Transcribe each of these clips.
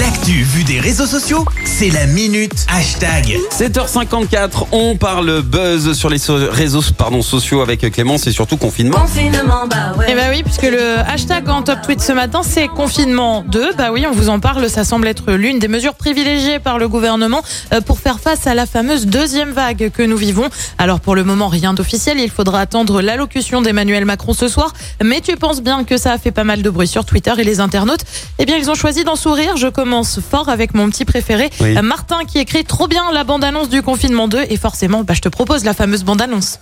L'actu vue des réseaux sociaux, c'est la minute hashtag. 7h54, on parle buzz sur les so- réseaux pardon, sociaux avec Clémence et surtout confinement. Confinement, bah ouais. Eh bah oui, puisque le hashtag en top tweet ce matin, c'est confinement 2. Bah oui, on vous en parle, ça semble être l'une des mesures privilégiées par le gouvernement euh, pour faire face à la fameuse deuxième vague que nous vivons. Alors pour le moment, rien d'officiel, il faudra attendre l'allocution d'Emmanuel Macron ce soir. Mais tu penses bien que ça a fait pas mal de bruit sur Twitter et les internautes, eh bien ils ont choisi d'en sourire. Je commence fort avec mon petit préféré, Oui. euh, Martin, qui écrit trop bien la bande-annonce du confinement 2. Et forcément, bah, je te propose la fameuse bande-annonce.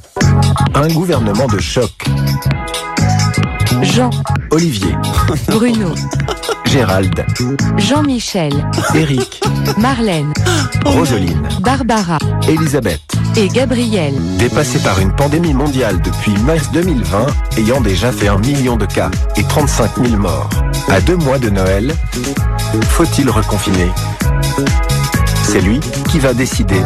Un gouvernement de choc. Jean, Olivier, Bruno, Gérald, Jean-Michel, Eric, Marlène, Roseline, Barbara Elisabeth. Et Gabriel. Dépassés par une pandémie mondiale depuis mars 2020, ayant déjà fait un million de cas et 35 000 morts. À deux mois de Noël, faut-il reconfiner? C'est lui qui va décider.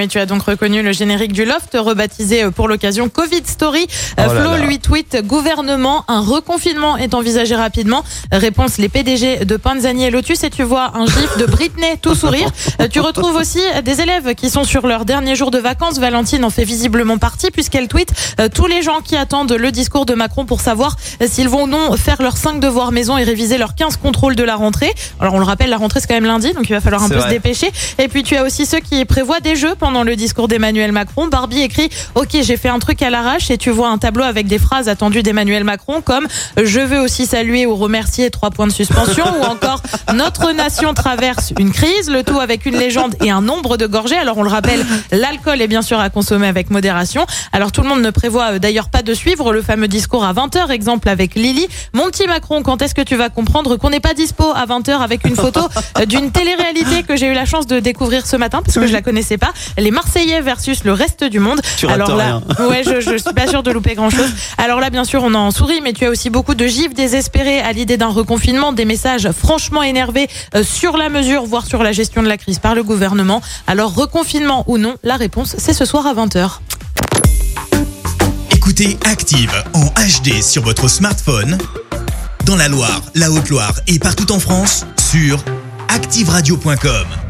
Et tu as donc reconnu le générique du Loft, rebaptisé euh, pour l'occasion Covid Story. Euh, Oh Flo là. lui tweet gouvernement, un reconfinement est envisagé rapidement. Réponse les PDG de Panzani et Lotus et tu vois un gif de Britney tout sourire. Euh, tu retrouves aussi des élèves qui sont sur leur dernier jour de vacances. Valentine en fait visiblement partie puisqu'elle tweet tous les gens qui attendent le discours de Macron pour savoir s'ils vont ou non faire leurs 5 devoirs maison et réviser leurs 15 contrôles de la rentrée. Alors on le rappelle, la rentrée c'est quand même lundi, donc il va falloir un peu vrai. se dépêcher. Et puis tu as aussi ceux qui prévoient des jeux pendant le discours d'Emmanuel Macron. Barbie écrit OK, j'ai fait un truc à l'arrache et tu vois un tableau avec des phrases attendues d'Emmanuel Macron comme je veux aussi saluer ou remercier trois points de suspension ou encore notre nation traverse une crise, le tout avec une légende et un nombre de gorgées. Alors on le rappelle, l'alcool est bien sûr à consommer avec modération. Alors tout le monde ne prévoit euh, d'ailleurs pas de suivre le fameux discours à 20h exemple avec Lily. Mon petit Macron, quand est-ce que tu vas comprendre qu'on n'est pas dispo à 20h avec une photo d'une télé-réalité que j'ai eu la chance de découvrir ce matin parce que je la connaissais pas? Les Marseillais versus le reste du monde. Tu Alors là, ouais, je, je suis pas sûre de louper grand chose. Alors là, bien sûr, on en sourit, mais tu as aussi beaucoup de gifs désespérés à l'idée d'un reconfinement, des messages franchement énervés euh, sur la mesure, voire sur la gestion de la crise par le gouvernement. Alors, reconfinement ou non, la réponse, c'est ce soir à 20h. Écoutez Active en HD sur votre smartphone, dans la Loire, la Haute-Loire et partout en France, sur activeradio.com.